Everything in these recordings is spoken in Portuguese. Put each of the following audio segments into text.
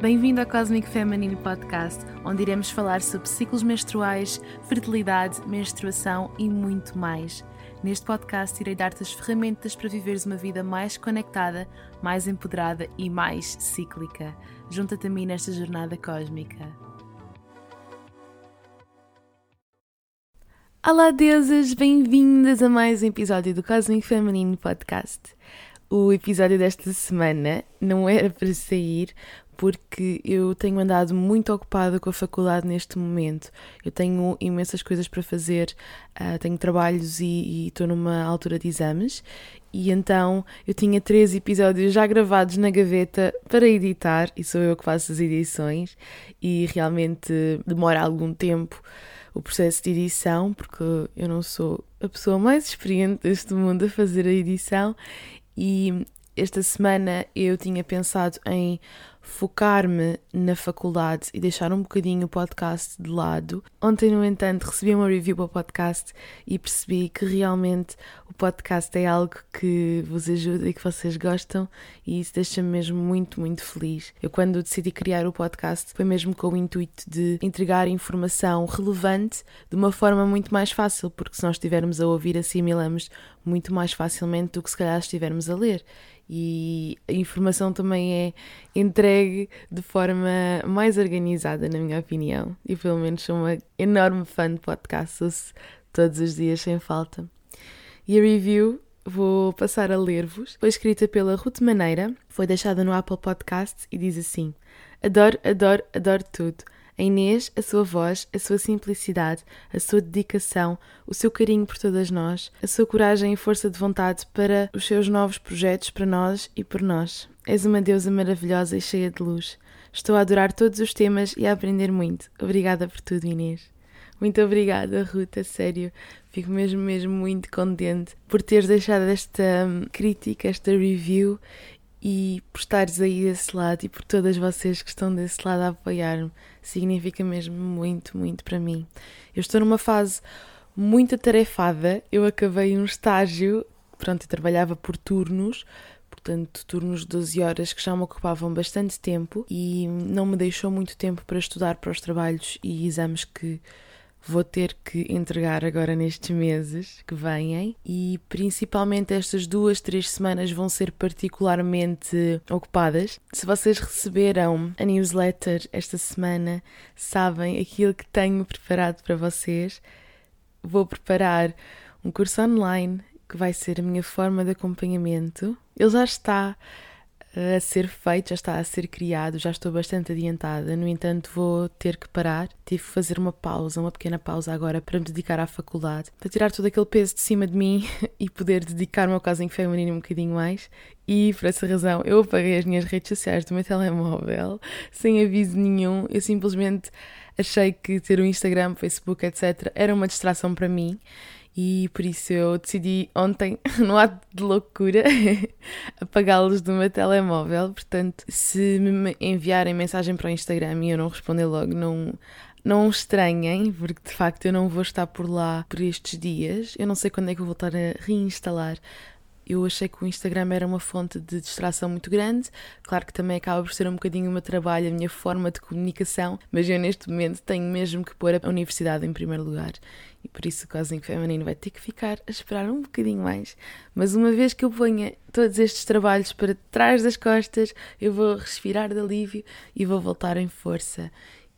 Bem-vindo ao Cosmic Feminine Podcast, onde iremos falar sobre ciclos menstruais, fertilidade, menstruação e muito mais. Neste podcast, irei dar-te as ferramentas para viveres uma vida mais conectada, mais empoderada e mais cíclica. Junta-te a mim nesta jornada cósmica. Olá, deusas! Bem-vindas a mais um episódio do Cosmic Feminine Podcast. O episódio desta semana não era para sair porque eu tenho andado muito ocupada com a faculdade neste momento. Eu tenho imensas coisas para fazer, uh, tenho trabalhos e estou numa altura de exames, e então eu tinha três episódios já gravados na gaveta para editar, e sou eu que faço as edições, e realmente demora algum tempo o processo de edição, porque eu não sou a pessoa mais experiente deste mundo a fazer a edição, e esta semana eu tinha pensado em focar-me na faculdade e deixar um bocadinho o podcast de lado. Ontem, no entanto, recebi uma review para o podcast e percebi que realmente o podcast é algo que vos ajuda e que vocês gostam e isso deixa-me mesmo muito, muito feliz. Eu, quando decidi criar o podcast, foi mesmo com o intuito de entregar informação relevante de uma forma muito mais fácil, porque se nós estivermos a ouvir, assimilamos muito mais facilmente do que se calhar estivermos a ler e a informação também é entregue de forma mais organizada, na minha opinião. E pelo menos sou uma enorme fã de podcasts, todos os dias sem falta. E a review vou passar a ler-vos. Foi escrita pela Ruth Maneira, foi deixada no Apple Podcasts e diz assim: Adoro, adoro, adoro tudo. A Inês, a sua voz, a sua simplicidade, a sua dedicação, o seu carinho por todas nós, a sua coragem e força de vontade para os seus novos projetos para nós e por nós. És uma deusa maravilhosa e cheia de luz. Estou a adorar todos os temas e a aprender muito. Obrigada por tudo, Inês. Muito obrigada, Ruta, sério. Fico mesmo, mesmo muito contente por teres deixado esta hum, crítica, esta review e por estares aí desse lado e por todas vocês que estão desse lado a apoiar-me. Significa mesmo muito, muito para mim. Eu estou numa fase muito atarefada. Eu acabei um estágio, pronto, eu trabalhava por turnos, portanto, turnos de 12 horas que já me ocupavam bastante tempo e não me deixou muito tempo para estudar para os trabalhos e exames que vou ter que entregar agora nestes meses que vêm e principalmente estas duas, três semanas vão ser particularmente ocupadas. Se vocês receberam a newsletter esta semana, sabem aquilo que tenho preparado para vocês. Vou preparar um curso online que vai ser a minha forma de acompanhamento. Ele já está a ser feito, já está a ser criado, já estou bastante adiantada. No entanto, vou ter que parar. Tive que fazer uma pausa, uma pequena pausa agora para me dedicar à faculdade, para tirar todo aquele peso de cima de mim e poder dedicar-me ao casinho feminino um bocadinho mais. E por essa razão eu apaguei as minhas redes sociais do meu telemóvel sem aviso nenhum. Eu simplesmente achei que ter o um Instagram, Facebook, etc., era uma distração para mim e por isso eu decidi ontem, no ato de loucura, apagá-los do meu telemóvel. Portanto, se me enviarem mensagem para o Instagram e eu não responder logo, não, não estranhem, porque de facto eu não vou estar por lá por estes dias. Eu não sei quando é que vou voltar a reinstalar eu achei que o Instagram era uma fonte de distração muito grande. Claro que também acaba por ser um bocadinho o meu trabalho, a minha forma de comunicação, mas eu neste momento tenho mesmo que pôr a universidade em primeiro lugar. E por isso o Cosmic Feminino vai ter que ficar a esperar um bocadinho mais. Mas uma vez que eu ponha todos estes trabalhos para trás das costas, eu vou respirar de alívio e vou voltar em força.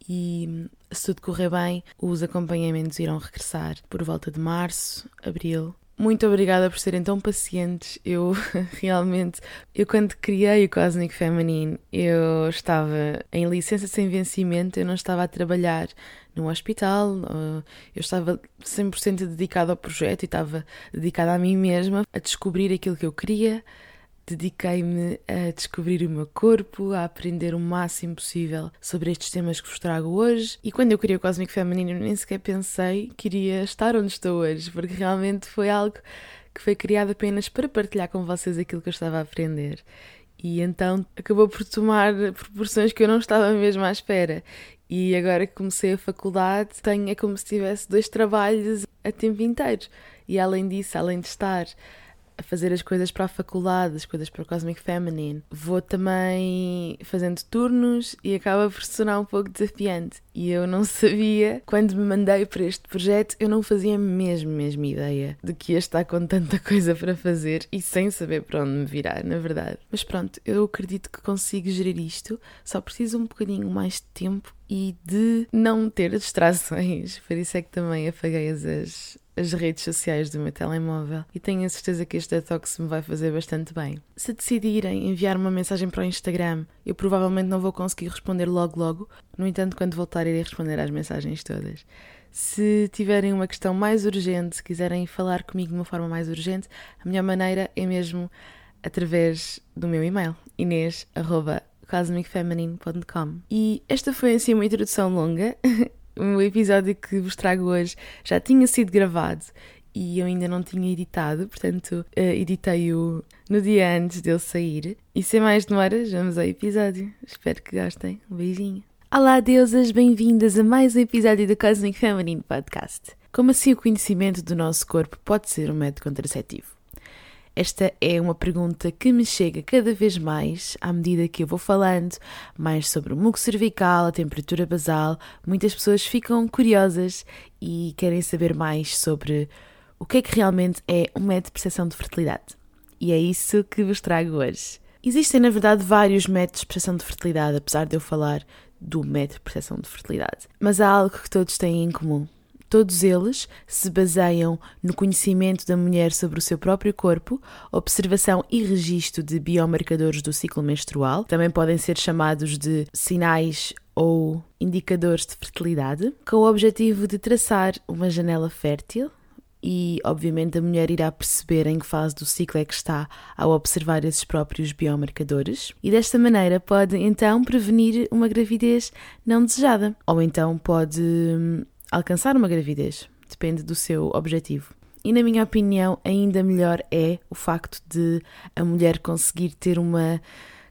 E se tudo correr bem, os acompanhamentos irão regressar por volta de março, abril muito obrigada por serem tão pacientes. Eu realmente, eu quando criei o Cosmic Feminine, eu estava em licença sem vencimento, eu não estava a trabalhar num hospital, eu estava 100% dedicada ao projeto e estava dedicada a mim mesma, a descobrir aquilo que eu queria, dediquei-me a descobrir o meu corpo, a aprender o máximo possível sobre estes temas que vos trago hoje. E quando eu criei o Cósmico Feminino, nem sequer pensei que iria estar onde estou hoje, porque realmente foi algo que foi criado apenas para partilhar com vocês aquilo que eu estava a aprender. E então acabou por tomar proporções que eu não estava mesmo à espera. E agora que comecei a faculdade, tenho é como se tivesse dois trabalhos a tempo inteiro. E além disso, além de estar a fazer as coisas para a faculdade, as coisas para o Cosmic Feminine, vou também fazendo turnos e acaba por se tornar um pouco desafiante. E eu não sabia, quando me mandei para este projeto, eu não fazia mesmo, mesmo ideia de que ia estar com tanta coisa para fazer e sem saber para onde me virar, na verdade. Mas pronto, eu acredito que consigo gerir isto, só preciso um bocadinho mais de tempo e de não ter distrações. Por isso é que também apaguei as, as redes sociais do meu telemóvel e tenho a certeza que este detox me vai fazer bastante bem. Se decidirem enviar uma mensagem para o Instagram, eu provavelmente não vou conseguir responder logo logo, no entanto, quando voltar, irei responder às mensagens todas. Se tiverem uma questão mais urgente, se quiserem falar comigo de uma forma mais urgente, a melhor maneira é mesmo através do meu e-mail, inês.com cosmicfeminine.com. E esta foi assim uma introdução longa. o episódio que vos trago hoje já tinha sido gravado e eu ainda não tinha editado, portanto, uh, editei-o no dia antes dele sair. E sem mais demoras, vamos ao episódio. Espero que gostem. Um beijinho. Olá, deusas, bem-vindas a mais um episódio do Cosmic Feminine Podcast. Como assim o conhecimento do nosso corpo pode ser um método contraceptivo? Esta é uma pergunta que me chega cada vez mais à medida que eu vou falando mais sobre o muco cervical, a temperatura basal. Muitas pessoas ficam curiosas e querem saber mais sobre o que é que realmente é um método de percepção de fertilidade. E é isso que vos trago hoje. Existem, na verdade, vários métodos de percepção de fertilidade, apesar de eu falar do método de percepção de fertilidade. Mas há algo que todos têm em comum Todos eles se baseiam no conhecimento da mulher sobre o seu próprio corpo, observação e registro de biomarcadores do ciclo menstrual, também podem ser chamados de sinais ou indicadores de fertilidade, com o objetivo de traçar uma janela fértil. E, obviamente, a mulher irá perceber em que fase do ciclo é que está ao observar esses próprios biomarcadores, e desta maneira pode então prevenir uma gravidez não desejada, ou então pode hum, alcançar uma gravidez. Depende do seu objetivo. E, na minha opinião, ainda melhor é o facto de a mulher conseguir ter uma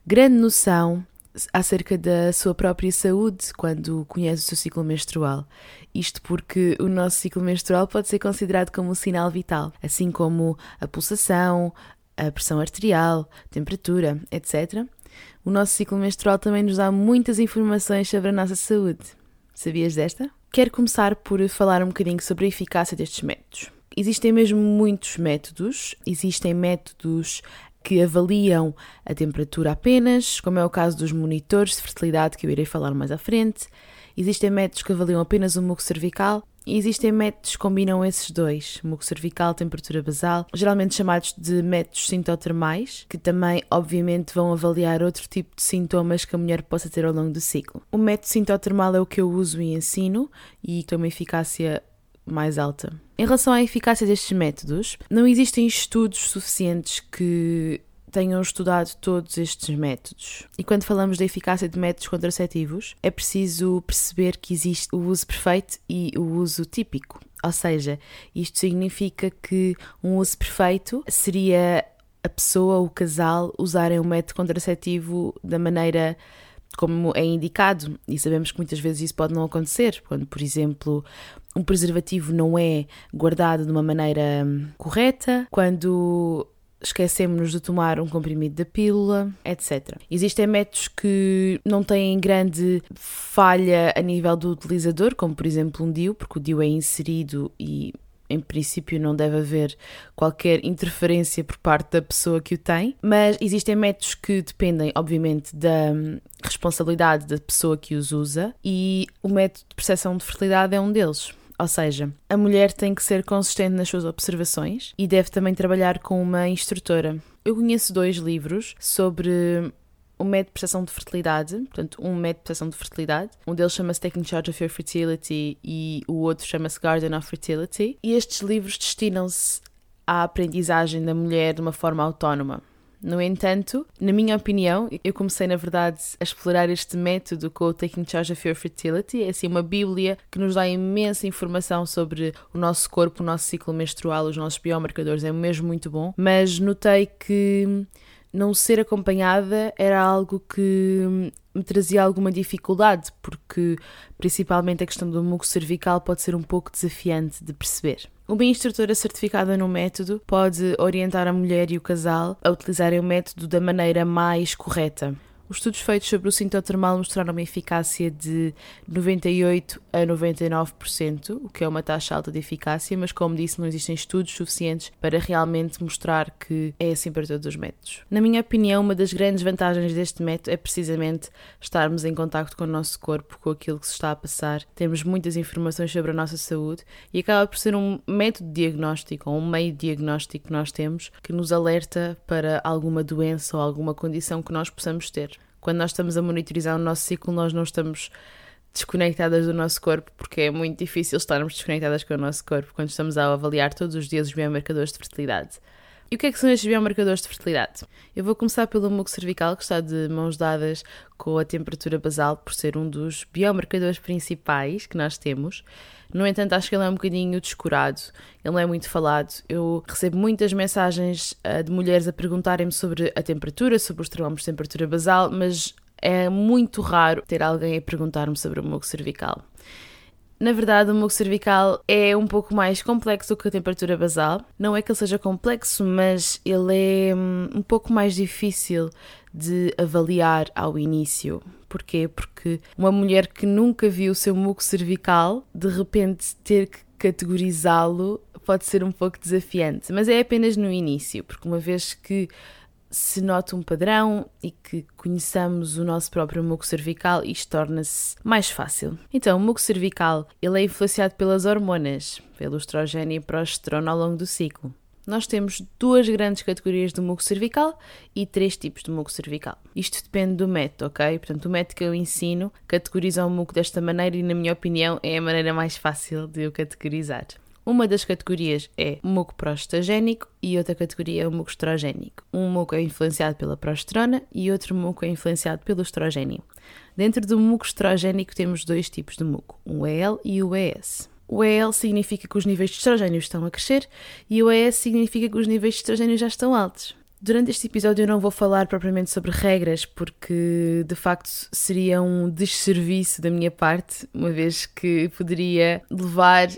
grande noção acerca da sua própria saúde quando conhece o seu ciclo menstrual. Isto porque o nosso ciclo menstrual pode ser considerado como um sinal vital, assim como a pulsação, a pressão arterial, temperatura, etc. O nosso ciclo menstrual também nos dá muitas informações sobre a nossa saúde. Sabias desta? Quero começar por falar um bocadinho sobre a eficácia destes métodos. Existem mesmo muitos métodos, existem métodos que avaliam a temperatura apenas, como é o caso dos monitores de fertilidade que eu irei falar mais à frente. Existem métodos que avaliam apenas o muco cervical existem métodos que combinam esses dois, muco cervical, temperatura basal, geralmente chamados de métodos sintotermais, que também, obviamente, vão avaliar outro tipo de sintomas que a mulher possa ter ao longo do ciclo. O método sintotermal é o que eu uso e ensino e tem uma eficácia mais alta. Em relação à eficácia destes métodos, não existem estudos suficientes que tenham estudado todos estes métodos. E quando falamos da eficácia de métodos contraceptivos, é preciso perceber que existe o uso perfeito e o uso típico. Ou seja, isto significa que um uso perfeito seria a pessoa, o casal, usarem o método contraceptivo da maneira como é indicado, e sabemos que muitas vezes isso pode não acontecer, quando, por exemplo, um preservativo não é guardado de uma maneira correta, quando esquecemos de tomar um comprimido da pílula, etc. Existem métodos que não têm grande falha a nível do utilizador, como por exemplo um DIU, porque o DIU é inserido e em princípio não deve haver qualquer interferência por parte da pessoa que o tem, mas existem métodos que dependem, obviamente, da responsabilidade da pessoa que os usa e o método de percepção de fertilidade é um deles. Ou seja, a mulher tem que ser consistente nas suas observações e deve também trabalhar com uma instrutora. Eu conheço dois livros sobre o método de percepção de fertilidade, portanto, um método de percepção de fertilidade. Um deles chama-se Taking Charge of Your Fertility e o outro chama-se Garden of Fertility. E estes livros destinam-se à aprendizagem da mulher de uma forma autónoma. No entanto, na minha opinião, eu comecei na verdade a explorar este método com o Taking Charge of Your Fertility. É assim uma bíblia que nos dá imensa informação sobre o nosso corpo, o nosso ciclo menstrual, os nossos biomarcadores. É mesmo muito bom. Mas notei que não ser acompanhada era algo que me trazia alguma dificuldade, porque principalmente a questão do muco cervical pode ser um pouco desafiante de perceber. Uma instrutora certificada no método pode orientar a mulher e o casal a utilizarem o método da maneira mais correta. Os estudos feitos sobre o sintotermal mostraram uma eficácia de 98 a 99%, o que é uma taxa alta de eficácia, mas como disse, não existem estudos suficientes para realmente mostrar que é assim para todos os métodos. Na minha opinião, uma das grandes vantagens deste método é precisamente estarmos em contato com o nosso corpo, com aquilo que se está a passar, temos muitas informações sobre a nossa saúde e acaba por ser um método diagnóstico ou um meio diagnóstico que nós temos que nos alerta para alguma doença ou alguma condição que nós possamos ter quando nós estamos a monitorizar o nosso ciclo, nós não estamos desconectadas do nosso corpo, porque é muito difícil estarmos desconectadas com o nosso corpo quando estamos a avaliar todos os dias os biomarcadores de fertilidade. E o que é que são estes biomarcadores de fertilidade? Eu vou começar pelo muco cervical, que está de mãos dadas com a temperatura basal, por ser um dos biomarcadores principais que nós temos. No entanto, acho que ele é um bocadinho descurado, ele não é muito falado. Eu recebo muitas mensagens uh, de mulheres a perguntarem-me sobre a temperatura, sobre os termómetros de temperatura basal, mas é muito raro ter alguém a perguntar-me sobre o muco cervical. Na verdade, o muco cervical é um pouco mais complexo que a temperatura basal. Não é que ele seja complexo, mas ele é hum, um pouco mais difícil de avaliar ao início. Porquê? Porque uma mulher que nunca viu o seu muco cervical, de repente ter que categorizá-lo pode ser um pouco desafiante, mas é apenas no início, porque uma vez que se nota um padrão e que conheçamos o nosso próprio muco cervical, isto torna-se mais fácil. Então, o muco cervical ele é influenciado pelas hormonas, pelo estrogênio e progesterona ao longo do ciclo. Nós temos duas grandes categorias do muco cervical e três tipos de muco cervical. Isto depende do método, ok? Portanto, o método que eu ensino categoriza o muco desta maneira e, na minha opinião, é a maneira mais fácil de o categorizar. Uma das categorias é muco prostagénico e outra categoria é o muco estrogénico. Um muco é influenciado pela progesterona e outro muco é influenciado pelo estrogênio. Dentro do muco estrogénico temos dois tipos de muco, o EL e o ES. O EL significa que os níveis de estrogênio estão a crescer e o ES significa que os níveis de estrogênio já estão altos. Durante este episódio eu não vou falar propriamente sobre regras, porque de facto seria um desserviço da minha parte, uma vez que poderia levar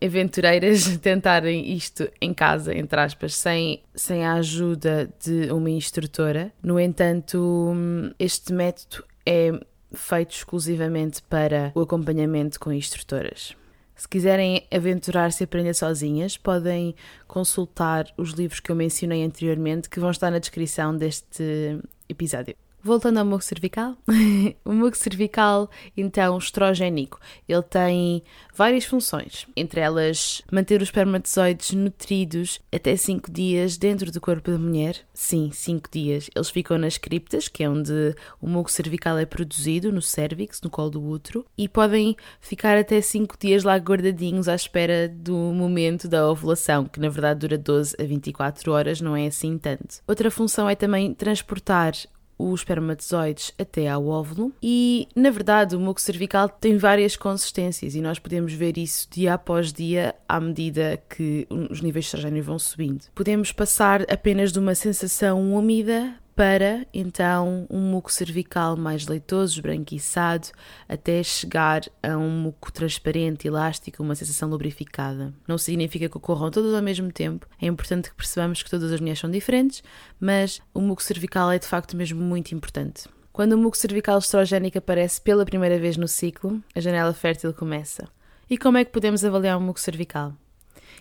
aventureiras a tentarem isto em casa, entre aspas, sem, sem a ajuda de uma instrutora. No entanto, este método é feito exclusivamente para o acompanhamento com instrutoras. Se quiserem aventurar-se e aprender sozinhas, podem consultar os livros que eu mencionei anteriormente, que vão estar na descrição deste episódio. Voltando ao muco cervical, o muco cervical, então, estrogénico, ele tem várias funções, entre elas manter os espermatozoides nutridos até 5 dias dentro do corpo da mulher. Sim, 5 dias. Eles ficam nas criptas, que é onde o muco cervical é produzido, no cérvix, no colo do útero, e podem ficar até 5 dias lá guardadinhos à espera do momento da ovulação, que na verdade dura 12 a 24 horas, não é assim tanto. Outra função é também transportar os espermatozoides até ao óvulo e, na verdade, o muco cervical tem várias consistências e nós podemos ver isso dia após dia à medida que os níveis de estrogênio vão subindo. Podemos passar apenas de uma sensação úmida para então um muco cervical mais leitoso, esbranquiçado, até chegar a um muco transparente, elástico, uma sensação lubrificada. Não significa que ocorram todos ao mesmo tempo, é importante que percebamos que todas as mulheres são diferentes, mas o muco cervical é de facto mesmo muito importante. Quando o muco cervical estrogénico aparece pela primeira vez no ciclo, a janela fértil começa. E como é que podemos avaliar o muco cervical?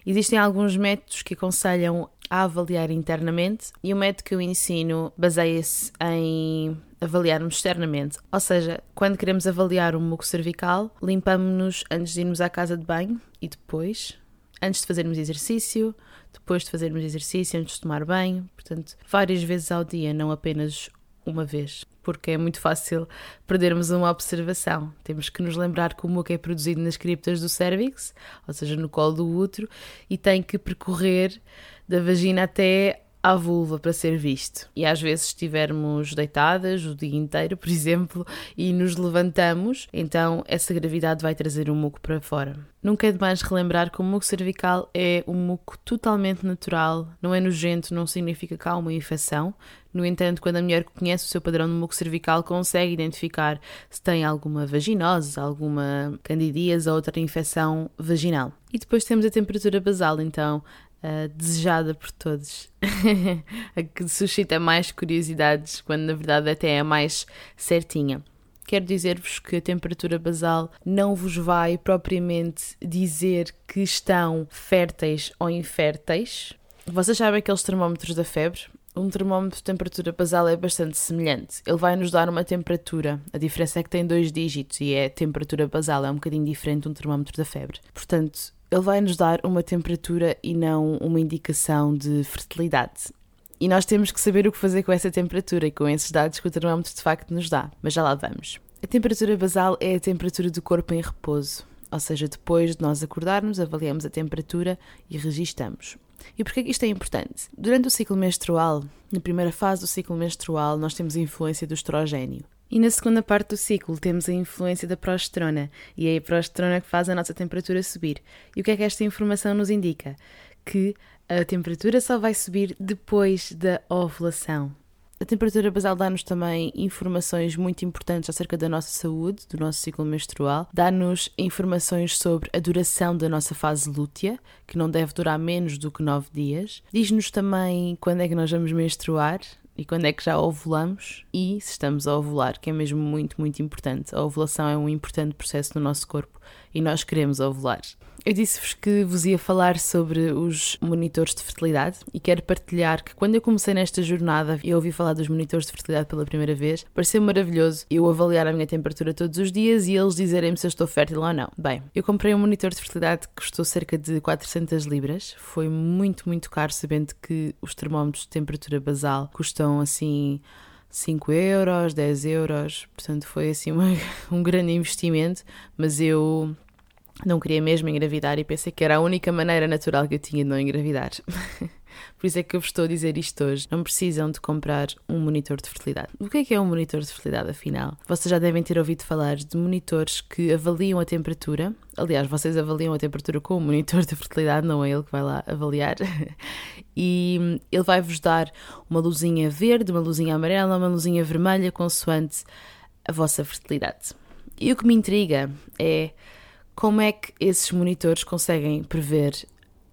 Existem alguns métodos que aconselham a avaliar internamente e o método que eu ensino baseia-se em avaliarmos externamente. Ou seja, quando queremos avaliar o muco cervical, limpamos-nos antes de irmos à casa de banho e depois, antes de fazermos exercício, depois de fazermos exercício, antes de tomar banho, portanto, várias vezes ao dia, não apenas uma vez, porque é muito fácil perdermos uma observação. Temos que nos lembrar que o muco é produzido nas criptas do cérvix, ou seja, no colo do útero, e tem que percorrer da vagina até à vulva para ser visto. E às vezes estivermos deitadas o dia inteiro, por exemplo, e nos levantamos, então essa gravidade vai trazer o muco para fora. Nunca é demais relembrar que o muco cervical é um muco totalmente natural, não é nojento, não significa que há uma infecção. No entanto, quando a mulher conhece o seu padrão de muco cervical, consegue identificar se tem alguma vaginose, alguma candidíase ou outra infecção vaginal. E depois temos a temperatura basal, então Uh, desejada por todos, a que suscita mais curiosidades, quando na verdade até é a mais certinha. Quero dizer-vos que a temperatura basal não vos vai propriamente dizer que estão férteis ou inférteis. Vocês sabem aqueles termómetros da febre? Um termómetro de temperatura basal é bastante semelhante. Ele vai nos dar uma temperatura. A diferença é que tem dois dígitos e é temperatura basal, é um bocadinho diferente de um termómetro da febre. Portanto, ele vai nos dar uma temperatura e não uma indicação de fertilidade. E nós temos que saber o que fazer com essa temperatura e com esses dados que o termómetro de facto nos dá. Mas já lá vamos. A temperatura basal é a temperatura do corpo em repouso, ou seja, depois de nós acordarmos, avaliamos a temperatura e registamos. E porquê que isto é importante? Durante o ciclo menstrual, na primeira fase do ciclo menstrual, nós temos a influência do estrogênio. E na segunda parte do ciclo temos a influência da progesterona, e é a progesterona que faz a nossa temperatura subir. E o que é que esta informação nos indica? Que a temperatura só vai subir depois da ovulação. A temperatura basal dá-nos também informações muito importantes acerca da nossa saúde, do nosso ciclo menstrual, dá-nos informações sobre a duração da nossa fase lútea, que não deve durar menos do que 9 dias. Diz-nos também quando é que nós vamos menstruar, e quando é que já ovulamos e se estamos a ovular, que é mesmo muito, muito importante. A ovulação é um importante processo no nosso corpo e nós queremos ovular. Eu disse-vos que vos ia falar sobre os monitores de fertilidade e quero partilhar que quando eu comecei nesta jornada e ouvi falar dos monitores de fertilidade pela primeira vez, pareceu maravilhoso eu avaliar a minha temperatura todos os dias e eles dizerem-me se eu estou fértil ou não. Bem, eu comprei um monitor de fertilidade que custou cerca de 400 libras, foi muito, muito caro, sabendo que os termómetros de temperatura basal custam assim 5 euros, 10 euros, portanto foi assim uma, um grande investimento, mas eu não queria mesmo engravidar e pensei que era a única maneira natural que eu tinha de não engravidar. Por isso é que eu vos estou a dizer isto hoje. Não precisam de comprar um monitor de fertilidade. O que é que é um monitor de fertilidade, afinal? Vocês já devem ter ouvido falar de monitores que avaliam a temperatura. Aliás, vocês avaliam a temperatura com o monitor de fertilidade, não é ele que vai lá avaliar. E ele vai-vos dar uma luzinha verde, uma luzinha amarela, uma luzinha vermelha, consoante a vossa fertilidade. E o que me intriga é como é que esses monitores conseguem prever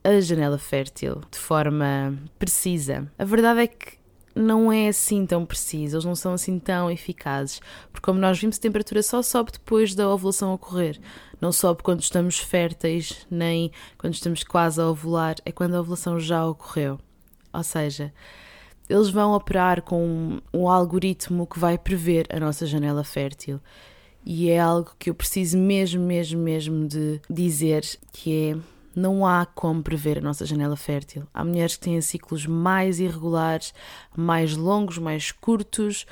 a janela fértil de forma precisa? A verdade é que não é assim tão preciso, eles não são assim tão eficazes, porque como nós vimos, a temperatura só sobe depois da ovulação ocorrer, não sobe quando estamos férteis, nem quando estamos quase a ovular, é quando a ovulação já ocorreu. Ou seja, eles vão operar com um algoritmo que vai prever a nossa janela fértil e é algo que eu preciso mesmo, mesmo, mesmo de dizer que é não há como prever a nossa janela fértil. Há mulheres que têm ciclos mais irregulares, mais longos, mais curtos,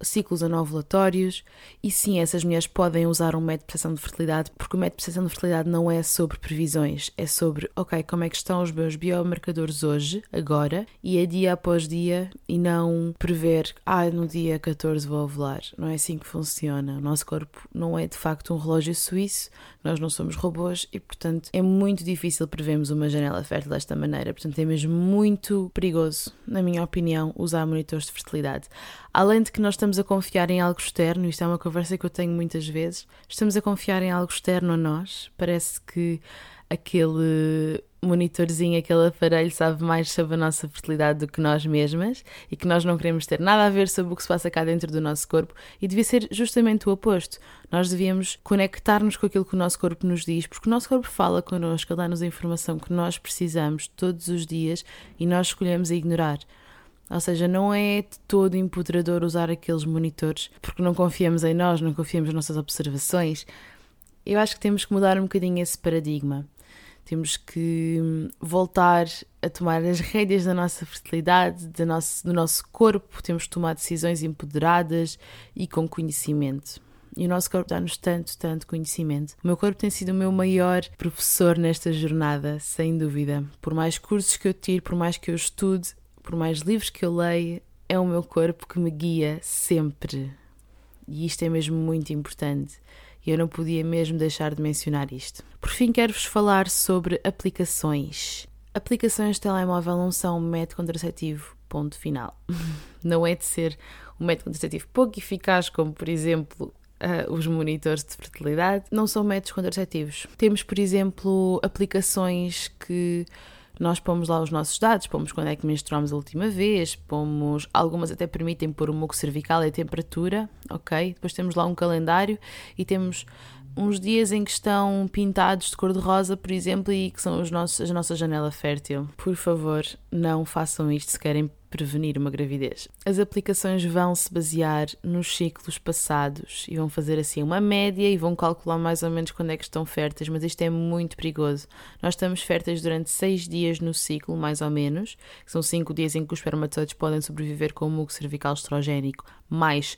ciclos anovulatórios e sim, essas mulheres podem usar um método de percepção de fertilidade porque o método de percepção de fertilidade não é sobre previsões, é sobre, ok, como é que estão os meus biomarcadores hoje, agora, e é dia após dia e não prever, ah, no dia 14 vou ovular. Não é assim que funciona. O nosso corpo não é de facto um relógio suíço, nós não somos robôs e, portanto, é muito difícil prevermos uma janela fértil desta maneira. Portanto, é mesmo muito perigoso, na minha opinião, usar monitores de fertilidade. Além de que nós estamos a confiar em algo externo, isto é uma conversa que eu tenho muitas vezes, estamos a confiar em algo externo a nós. Parece que aquele monitorzinho, aquele aparelho sabe mais sobre a nossa fertilidade do que nós mesmas e que nós não queremos ter nada a ver sobre o que se passa cá dentro do nosso corpo e devia ser justamente o oposto. Nós devíamos conectar-nos com aquilo que o nosso corpo nos diz, porque o nosso corpo fala connosco, dá-nos a informação que nós precisamos todos os dias e nós escolhemos ignorar. Ou seja, não é de todo empoderador usar aqueles monitores porque não confiamos em nós, não confiamos nas nossas observações. Eu acho que temos que mudar um bocadinho esse paradigma. Temos que hum, voltar a tomar as rédeas da nossa fertilidade, do nosso, do nosso corpo, temos que tomar decisões empoderadas e com conhecimento. E o nosso corpo dá-nos tanto, tanto conhecimento. O meu corpo tem sido o meu maior professor nesta jornada, sem dúvida. Por mais cursos que eu tire, por mais que eu estude, por mais livros que eu leia, é o meu corpo que me guia sempre. E isto é mesmo muito importante. E eu não podia mesmo deixar de mencionar isto. Por fim, quero-vos falar sobre aplicações. Aplicações de telemóvel não são um método contraceptivo, ponto final. Não é de ser um método contraceptivo pouco eficaz, como por exemplo Uh, os monitores de fertilidade não são métodos contraceptivos. Temos, por exemplo, aplicações que nós pomos lá os nossos dados, pomos quando é que menstruamos a última vez, pomos, algumas até permitem pôr o muco cervical e a temperatura, ok? Depois temos lá um calendário e temos uns dias em que estão pintados de cor-de-rosa, por exemplo, e que são os nossos, a nossa janela fértil. Por favor, não façam isto se querem prevenir uma gravidez. As aplicações vão se basear nos ciclos passados e vão fazer assim uma média e vão calcular mais ou menos quando é que estão férteis, mas isto é muito perigoso. Nós estamos férteis durante seis dias no ciclo, mais ou menos, que são cinco dias em que os espermatozoides podem sobreviver com o muco cervical estrogénico, mais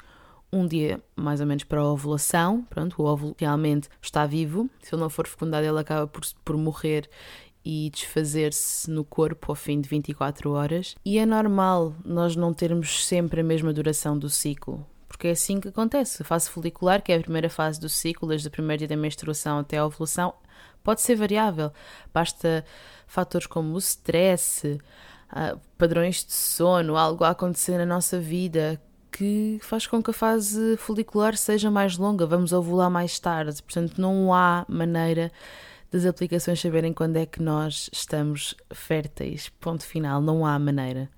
um dia mais ou menos para a ovulação. Pronto, o óvulo realmente está vivo. Se ele não for fecundado, ele acaba por, por morrer e desfazer-se no corpo ao fim de 24 horas. E é normal nós não termos sempre a mesma duração do ciclo. Porque é assim que acontece. A fase folicular, que é a primeira fase do ciclo, desde o primeiro dia da menstruação até a ovulação, pode ser variável. Basta fatores como o stress, ah, padrões de sono, algo a acontecer na nossa vida que faz com que a fase folicular seja mais longa, vamos ovular mais tarde, portanto não há maneira das aplicações saberem quando é que nós estamos férteis. Ponto final, não há maneira.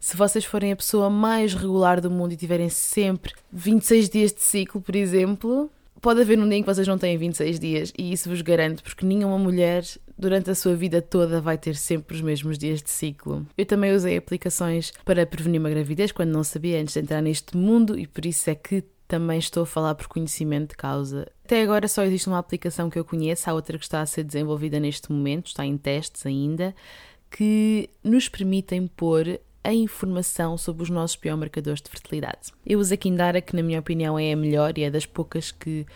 Se vocês forem a pessoa mais regular do mundo e tiverem sempre 26 dias de ciclo, por exemplo, pode haver um dia em que vocês não têm 26 dias e isso vos garanto, porque nenhuma mulher durante a sua vida toda vai ter sempre os mesmos dias de ciclo. Eu também usei aplicações para prevenir uma gravidez quando não sabia antes de entrar neste mundo e por isso é que também estou a falar por conhecimento de causa. Até agora só existe uma aplicação que eu conheço, há outra que está a ser desenvolvida neste momento, está em testes ainda, que nos permitem pôr a informação sobre os nossos biomarcadores de fertilidade. Eu uso a Kindara, que na minha opinião é a melhor e é das poucas que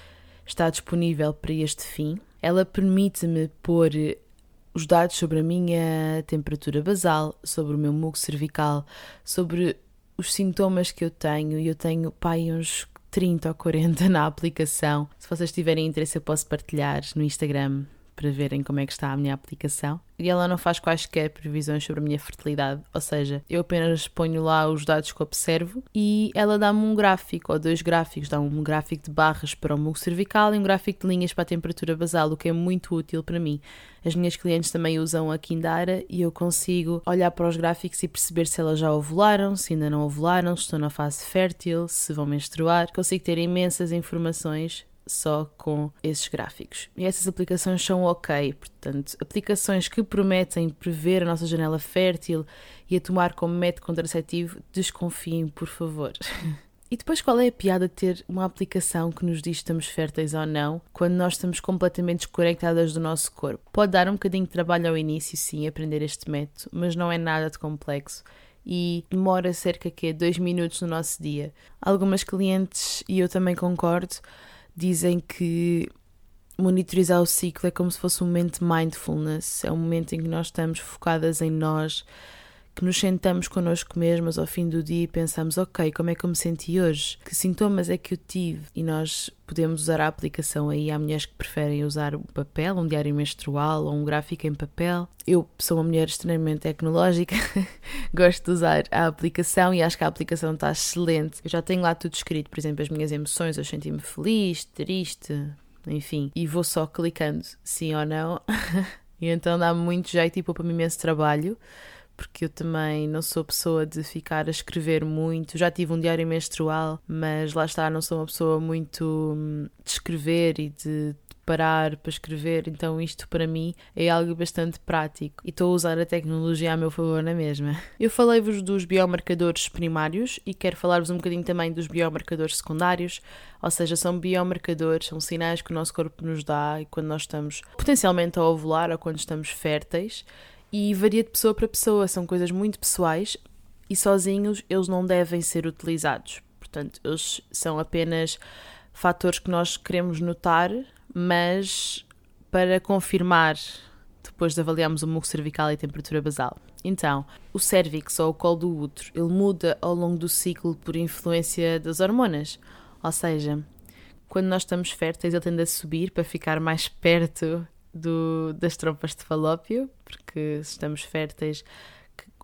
está disponível para este fim. Ela permite-me pôr os dados sobre a minha temperatura basal, sobre o meu muco cervical, sobre os sintomas que eu tenho, e eu tenho pai uns 30 ou 40 na aplicação. Se vocês tiverem interesse, eu posso partilhar no Instagram para verem como é que está a minha aplicação. E ela não faz quaisquer previsões sobre a minha fertilidade, ou seja, eu apenas ponho lá os dados que observo e ela dá-me um gráfico, ou dois gráficos, dá um gráfico de barras para o muco cervical e um gráfico de linhas para a temperatura basal, o que é muito útil para mim. As minhas clientes também usam a Kindara e eu consigo olhar para os gráficos e perceber se elas já ovularam, se ainda não ovularam, se estão na fase fértil, se vão menstruar. Consigo ter imensas informações só com esses gráficos. E essas aplicações são ok, portanto, aplicações que prometem prever a nossa janela fértil e a tomar como método contraceptivo, desconfiem, por favor. E depois, qual é a piada de ter uma aplicação que nos diz se estamos férteis ou não, quando nós estamos completamente desconectadas do nosso corpo? Pode dar um bocadinho de trabalho ao início, sim, aprender este método, mas não é nada de complexo e demora cerca de dois minutos no nosso dia. Algumas clientes, e eu também concordo, dizem que monitorizar o ciclo é como se fosse um momento de mindfulness, é um momento em que nós estamos focadas em nós, que nos sentamos connosco mesmas ao fim do dia e pensamos, ok, como é que eu me senti hoje? Que sintomas é que eu tive? E nós podemos usar a aplicação aí. Há mulheres que preferem usar o papel, um diário menstrual ou um gráfico em papel. Eu sou uma mulher extremamente tecnológica, gosto de usar a aplicação e acho que a aplicação está excelente. Eu já tenho lá tudo escrito, por exemplo, as minhas emoções, eu senti-me feliz, triste, enfim, e vou só clicando sim ou não. e então dá muito jeito e poupa-me imenso trabalho porque eu também não sou pessoa de ficar a escrever muito. Já tive um diário menstrual, mas lá está, não sou uma pessoa muito hum, de escrever e de parar para escrever, então isto para mim é algo bastante prático e estou a usar a tecnologia a meu favor na mesma. Eu falei-vos dos biomarcadores primários e quero falar-vos um bocadinho também dos biomarcadores secundários, ou seja, são biomarcadores, são sinais que o nosso corpo nos dá quando nós estamos potencialmente a ovular ou quando estamos férteis e varia de pessoa para pessoa, são coisas muito pessoais e sozinhos eles não devem ser utilizados. Portanto, eles são apenas fatores que nós queremos notar, mas para confirmar depois de avaliarmos o muco cervical e a temperatura basal. Então, o cérvix ou o colo do útero, ele muda ao longo do ciclo por influência das hormonas. Ou seja, quando nós estamos férteis, ele tende a subir para ficar mais perto do, das trompas de falópio, porque se estamos férteis,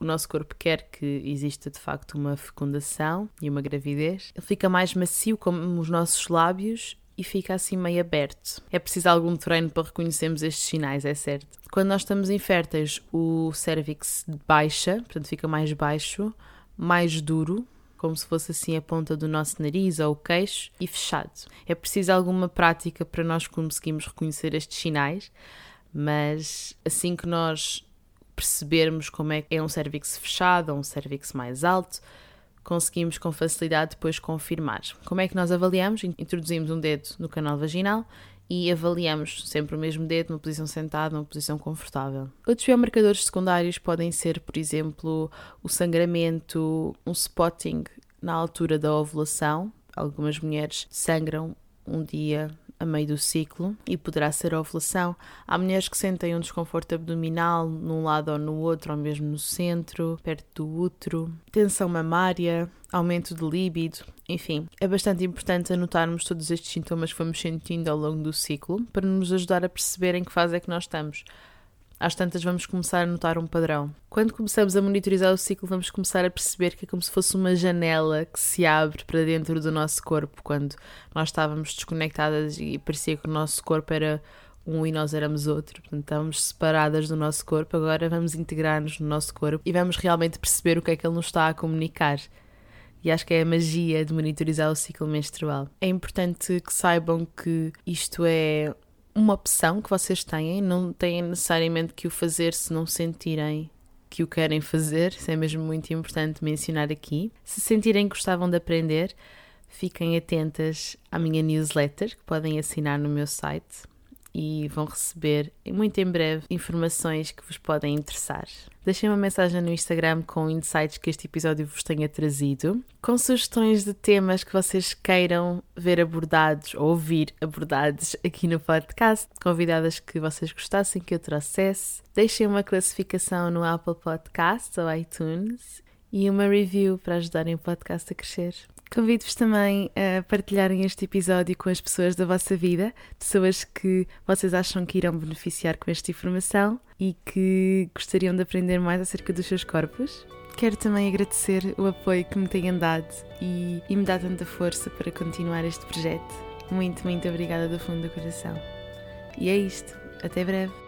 o nosso corpo quer que exista de facto uma fecundação e uma gravidez. Ele fica mais macio como os nossos lábios e fica assim meio aberto. É preciso algum treino para reconhecermos estes sinais, é certo. Quando nós estamos inférteis, o cérvix baixa, portanto fica mais baixo, mais duro, como se fosse assim a ponta do nosso nariz ou o queixo e fechado. É preciso alguma prática para nós conseguirmos reconhecer estes sinais, mas assim que nós percebermos como é que é um cérvix fechado ou um cérvix mais alto, conseguimos com facilidade depois confirmar. Como é que nós avaliamos? Introduzimos um dedo no canal vaginal e avaliamos sempre o mesmo dedo numa posição sentada, numa posição confortável. Outros biomarcadores secundários podem ser, por exemplo, o sangramento, um spotting na altura da ovulação. Algumas mulheres sangram um dia a meio do ciclo e poderá ser a ovulação. Há mulheres que sentem um desconforto abdominal num lado ou no outro, ou mesmo no centro, perto do útero, tensão mamária, aumento de líbido, enfim. É bastante importante anotarmos todos estes sintomas que vamos sentindo ao longo do ciclo para nos ajudar a perceber em que fase é que nós estamos às tantas vamos começar a notar um padrão. Quando começamos a monitorizar o ciclo, vamos começar a perceber que é como se fosse uma janela que se abre para dentro do nosso corpo, quando nós estávamos desconectadas e parecia que o nosso corpo era um e nós éramos outro, portanto estávamos separadas do nosso corpo, agora vamos integrar-nos no nosso corpo e vamos realmente perceber o que é que ele nos está a comunicar. E acho que é a magia de monitorizar o ciclo menstrual. É importante que saibam que isto é uma opção que vocês têm, não têm necessariamente que o fazer se não sentirem que o querem fazer, isso é mesmo muito importante mencionar aqui. Se sentirem que gostavam de aprender, fiquem atentas à minha newsletter que podem assinar no meu site e vão receber muito em breve informações que vos podem interessar. Deixem uma mensagem no Instagram com insights que este episódio vos tenha trazido, com sugestões de temas que vocês queiram ver abordados ou ouvir abordados aqui no podcast, convidadas que vocês gostassem que eu trouxesse. Deixem uma classificação no Apple Podcasts ou iTunes e uma review para ajudarem o podcast a crescer. Convido-vos também a partilharem este episódio com as pessoas da vossa vida, pessoas que vocês acham que irão beneficiar com esta informação e que gostariam de aprender mais acerca dos seus corpos. Quero também agradecer o apoio que me têm dado e, e me dá tanta força para continuar este projeto. Muito, muito obrigada do fundo do coração. E é isto. Até breve.